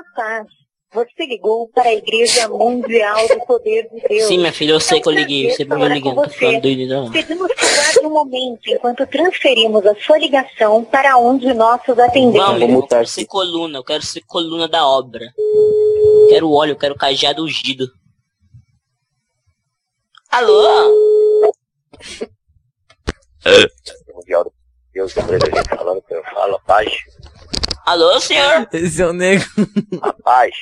da paz. Você ligou para a Igreja Mundial do Poder de Deus. Sim, minha filha, eu sei que eu liguei. Você me ligando, tô falando doido não. Pedimos que um momento enquanto transferimos a sua ligação para um de nossos atendentes. Vamos, eu quero ser coluna, eu quero ser coluna da obra. Quero óleo, eu quero cajado ungido. Alô? Mundial do Deus, falando que eu falo, paz. Alô, senhor? Esse é o nego. A paz.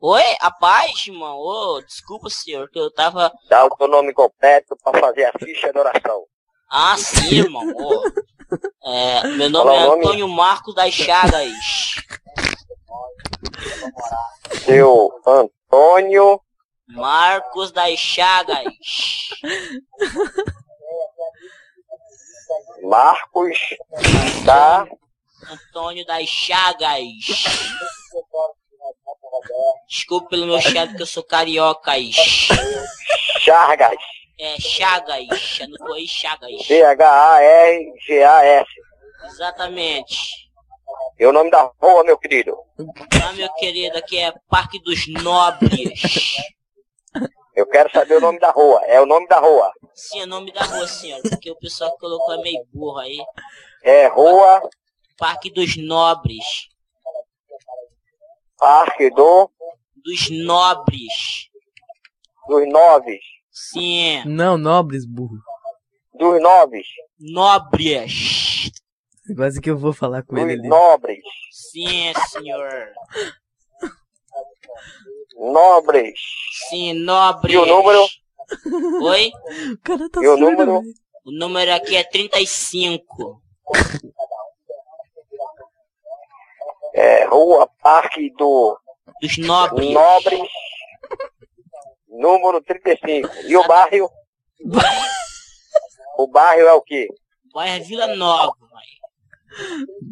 Oi, a paz, irmão? Ô, desculpa, senhor, que eu tava... Dá o teu nome completo pra fazer a ficha de oração. Ah, sim, irmão. Ô. É, meu nome Fala é nome. Antônio Marcos das Chagas. Seu Antônio Marcos das Chagas. Marcos da Antônio das Chagas. Desculpa pelo meu chiado que eu sou cariocas. Chargas. É Chagas. Anotou aí Chagas. C-H-A-R-G-A-S. Exatamente. E o nome da rua, meu querido? Ah, meu querido, aqui é Parque dos Nobres. Eu quero saber o nome da rua. É o nome da rua. Sim, é o nome da rua, senhor. Porque o pessoal colocou é meio burro aí. É Rua Parque dos Nobres. Parque do, Dos Nobres. dos Noves. Sim, Não, nobres, burro. Dos Noves. Nobres. Quase que eu vou falar com ele Dos ali. Nobres. Sim, senhor. Nobres. Sim, Nobres. E o número? Oi? O cara tá E o número? O número aqui é 35. É Rua Parque do Dos Nobres. Nobres. Número 35. E o bairro? O bairro é o quê? Bairro é Vila Nova.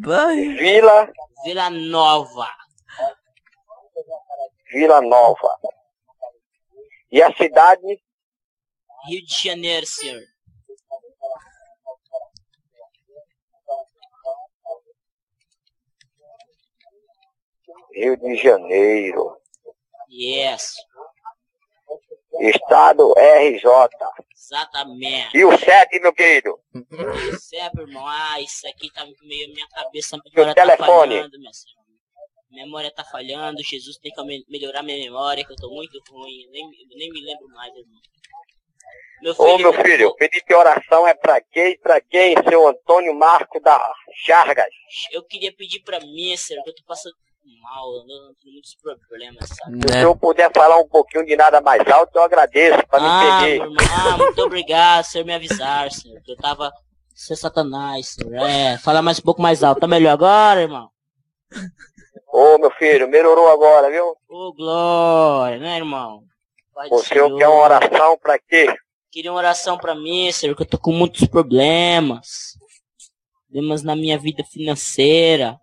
Vai. Vila, Vila Nova. Vila Nova. E a cidade? Rio de Janeiro, senhor. Rio de Janeiro. Yes. Estado RJ. Exatamente. E o 7, meu querido? Certo, irmão. Ah, isso aqui tá meio minha cabeça. A Seu memória tá telefone. falhando, minha senhora. Memória tá falhando. Jesus tem que me- melhorar minha memória, que eu tô muito ruim. Nem, nem me lembro mais, irmão. Meu Ô, meu filho, pedir que oração é pra quem? Pra quem? Seu Antônio Marco da Chargas. Eu queria pedir pra mim, senhor, que eu tô passando mal. Eu muitos problemas, sabe? Se eu puder falar um pouquinho de nada mais alto, eu agradeço, pra me Ah, entender. meu irmão, ah, muito obrigado, senhor, me avisar, senhor. que Eu tava. Seu satanás, senhor. É, fala mais um pouco mais alto. Tá melhor agora, irmão? Ô, meu filho, melhorou agora, viu? Ô, glória, né, irmão? Pai senhor quer uma oração pra quê? Queria uma oração pra mim, senhor, que eu tô com muitos problemas. Problemas na minha vida financeira.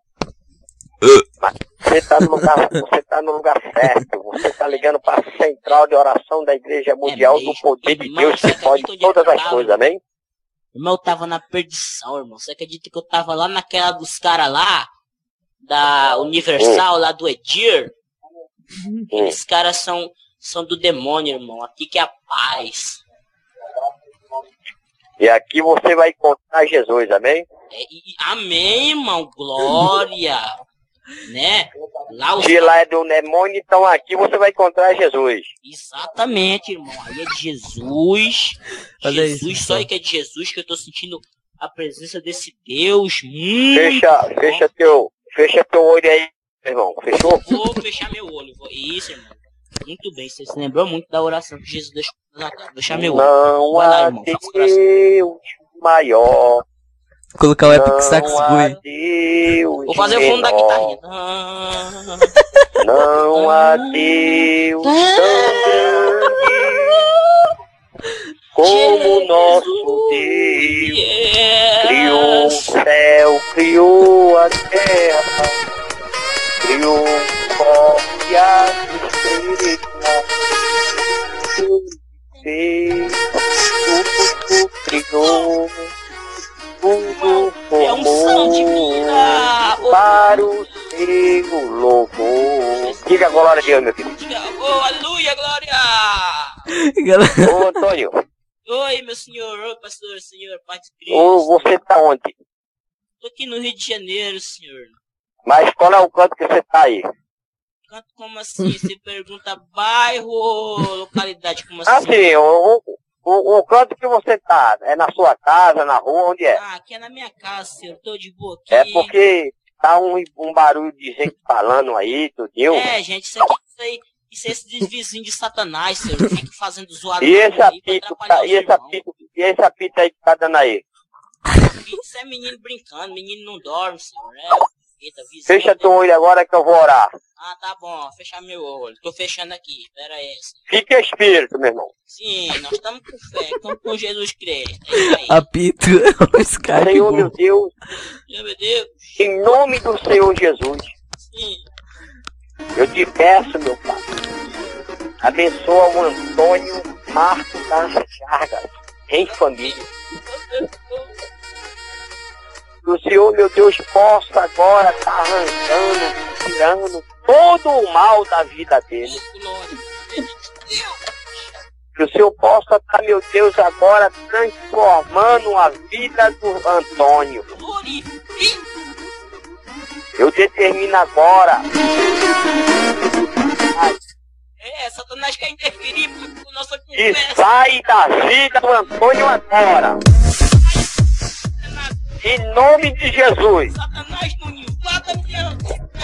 Você tá no lugar, você tá no lugar certo. Você tá ligando pra central de oração da Igreja Mundial do Poder de Irmão, Deus, que pode é todas as tava? coisas, amém? Irmão, eu tava na perdição, irmão. Você acredita que eu tava lá naquela dos caras lá? Da Universal, lá do Edir? Aqueles caras são, são do demônio, irmão. Aqui que é a paz. E aqui você vai encontrar Jesus, amém? É, e- amém, irmão. Glória. né? Lá os Se lá é do demônio, então aqui você vai encontrar Jesus. Exatamente, irmão. Aí é de Jesus. Olha Jesus, isso, só aí que é de Jesus que eu tô sentindo a presença desse Deus. Muito Fecha, bom. fecha teu, fecha teu olho aí, meu irmão. Fechou? Vou fechar meu olho. Vou... Isso, irmão. Muito bem, você se lembrou muito da oração que Jesus deixou na terra. Vou fechar meu olho. Não Vai lá, há irmão. Deus maior. Vou colocar o Epic Sax Não há Bui. Deus Vou fazer o fundo da guitarrinha. Ah, Não há Deus tão grande como o nosso Deus. Criou o céu, criou a terra, criou o pó e. Deus, tudo Diga a glória a Deus, meu filho. Diga, oh, aleluia, glória! Ô, Antônio, Oi, meu senhor, oi, pastor, senhor, Pai de Cristo. ô, você tá onde? Tô aqui no Rio de Janeiro, senhor. Mas qual é o canto que você tá aí? Canto como assim? Você pergunta bairro ou localidade? Como assim? Assim, o, o, o canto que você tá, é na sua casa, na rua, onde é? Ah, aqui é na minha casa, senhor. Tô de boa aqui. É porque tá um, um barulho de gente falando aí, tudinho. É, gente, isso aqui, isso aí, isso é esse vizinho de Satanás, senhor. Fica fazendo zoado E esse apito, tá, e esse apito, e esse apito aí que tá dando aí? Isso é menino brincando, menino não dorme, senhor. É, eita, vizinho. Fecha teu olho agora que eu vou orar. Ah, tá bom, fechar meu olho. Tô fechando aqui, pera aí. senhor. Fique espírito, meu irmão. Sim, nós estamos com fé, estamos com Jesus Cristo. É isso aí. apito, o Skype. Senhor, meu. Deus, Meu Deus. em nome do Senhor Jesus, Sim. eu te peço, meu Pai, abençoa o Antônio Marcos das Chagas, em família. Que o Senhor, meu Deus, possa agora estar arrancando, tirando todo o mal da vida dele. Que o Senhor possa estar, meu Deus, agora transformando a vida do Antônio. Eu determino agora, É, Satanás quer interferir com nossa conversa. sai da vida do Antônio agora. Em nome de Jesus. Satanás.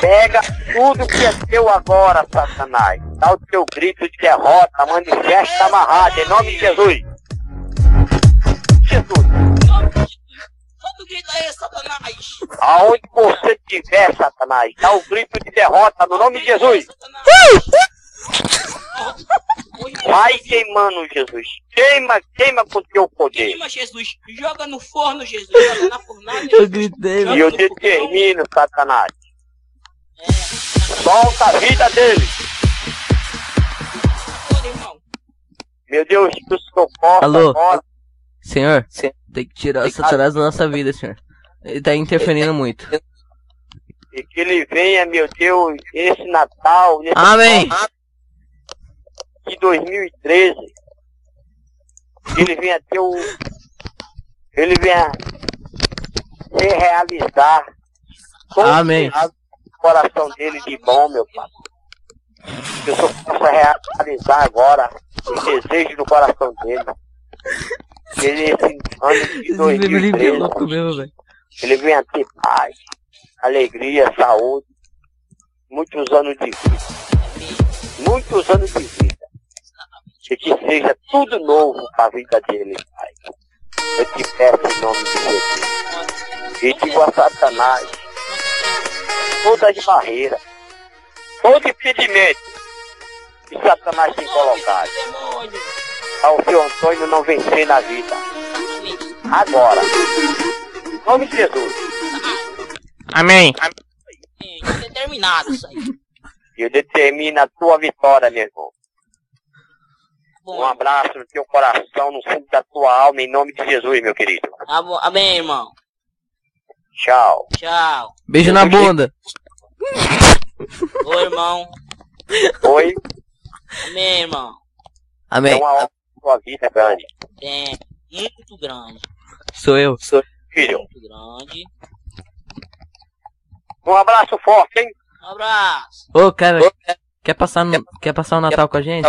Pega tudo que é teu agora, Satanás. Dá o teu grito de derrota, manifesta amarrado, em nome de Jesus. Jesus, nome de Jesus. Todo grito aí, Satanás. aonde você estiver, Satanás, dá o grito de derrota no nome de Jesus. Vai queimando, Jesus. Queima, queima com teu poder. Queima, Jesus. Joga no forno, Jesus. Joga na fornalha. Eu gritei, E eu determino, Satanás. É, Solta a vida dele. Meu Deus, que o Senhor possa Alô? agora Senhor, tem que tirar o Satanás da nossa vida, senhor. Ele tá interferindo muito. e que ele venha, meu Deus, esse Natal, nesse Amém. Natal de 2013. Que ele venha ter o. Ele venha se realizar. Amém. o coração dele de bom, meu pai. Que o Senhor possa realizar agora o desejo do coração dele. Que ele, esse ano de Esse Bíblia é 2013, louco mesmo, velho. ele venha ter paz, alegria, saúde, muitos anos de vida. Muitos anos de vida. E que seja tudo novo para a vida dele, Pai. Eu te peço em nome de Jesus. E digo a Satanás, todas as barreiras, todo impedimento que Satanás tem colocado, ao seu Antônio não vencer na vida. Agora. Em nome de Jesus. Amém. É, determinado isso aí. Eu determino a tua vitória, meu irmão. Bom, Um abraço no teu coração, no fundo da tua alma, em nome de Jesus, meu querido. tá bom. Amém, irmão. Tchau. Tchau. Beijo na bunda. Ô, irmão. Oi, Amém, irmão. é Amém. uma honra na tua vida, grande. É muito grande. Sou eu. Filho, Muito grande. um abraço forte, hein? Um abraço. Ô, cara, quer passar, no, quer passar o Natal com a gente?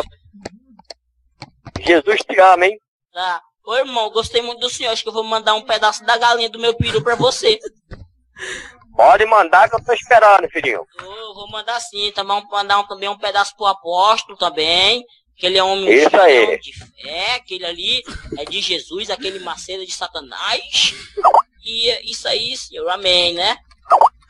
Jesus te ama, hein? Tá. Ô, irmão, gostei muito do senhor. Acho que eu vou mandar um pedaço da galinha do meu peru pra você. Pode mandar que eu tô esperando, filhinho. Ô, vou mandar sim. Também um- mandar um- também um pedaço pro apóstolo também. Que ele é um homem Isso aí. de fé. Aquele ali é de Jesus, aquele Macedo de Satanás. E é isso aí, senhor. Amém, né?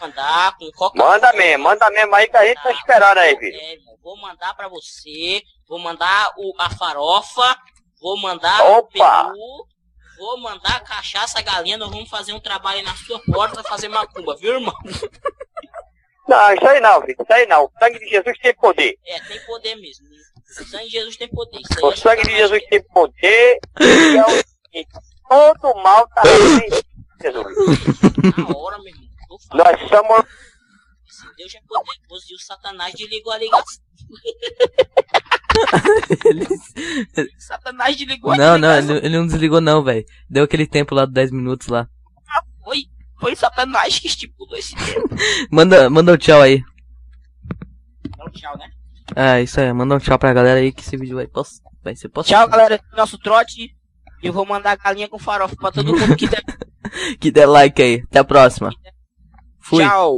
Mandar com coca Manda mesmo, manda mesmo aí que a gente tá esperando aí, filho. É, vou mandar pra você. Vou mandar o, a farofa. Vou mandar Opa! o peru. Vou mandar a cachaça, a galinha. Nós vamos fazer um trabalho na sua porta pra fazer macumba, viu, irmão? Não, isso aí não, filho. Isso aí não. O sangue de Jesus tem poder. É, tem poder mesmo. O sangue de Jesus tem poder. Isso aí O é sangue de Jesus que- tem poder. E é o seguinte, todo mal tá Jesus. Na hora, meu irmão. Nós somos Se Deus é poderoso e o Satanás desligou a ligação. Satanás desligou a Não, não, ele, ele não desligou não, velho. Deu aquele tempo lá de 10 minutos lá. Foi, foi Satanás que estipulou esse tempo. Manda, manda um tchau aí. Então, tchau, né? É, isso aí. Manda um tchau pra galera aí que esse vídeo vai, post... vai ser postado. Tchau, galera. Nosso trote. Eu vou mandar galinha com farofa pra todo mundo que der. Que der like aí. Até a próxima. Fui. Tchau.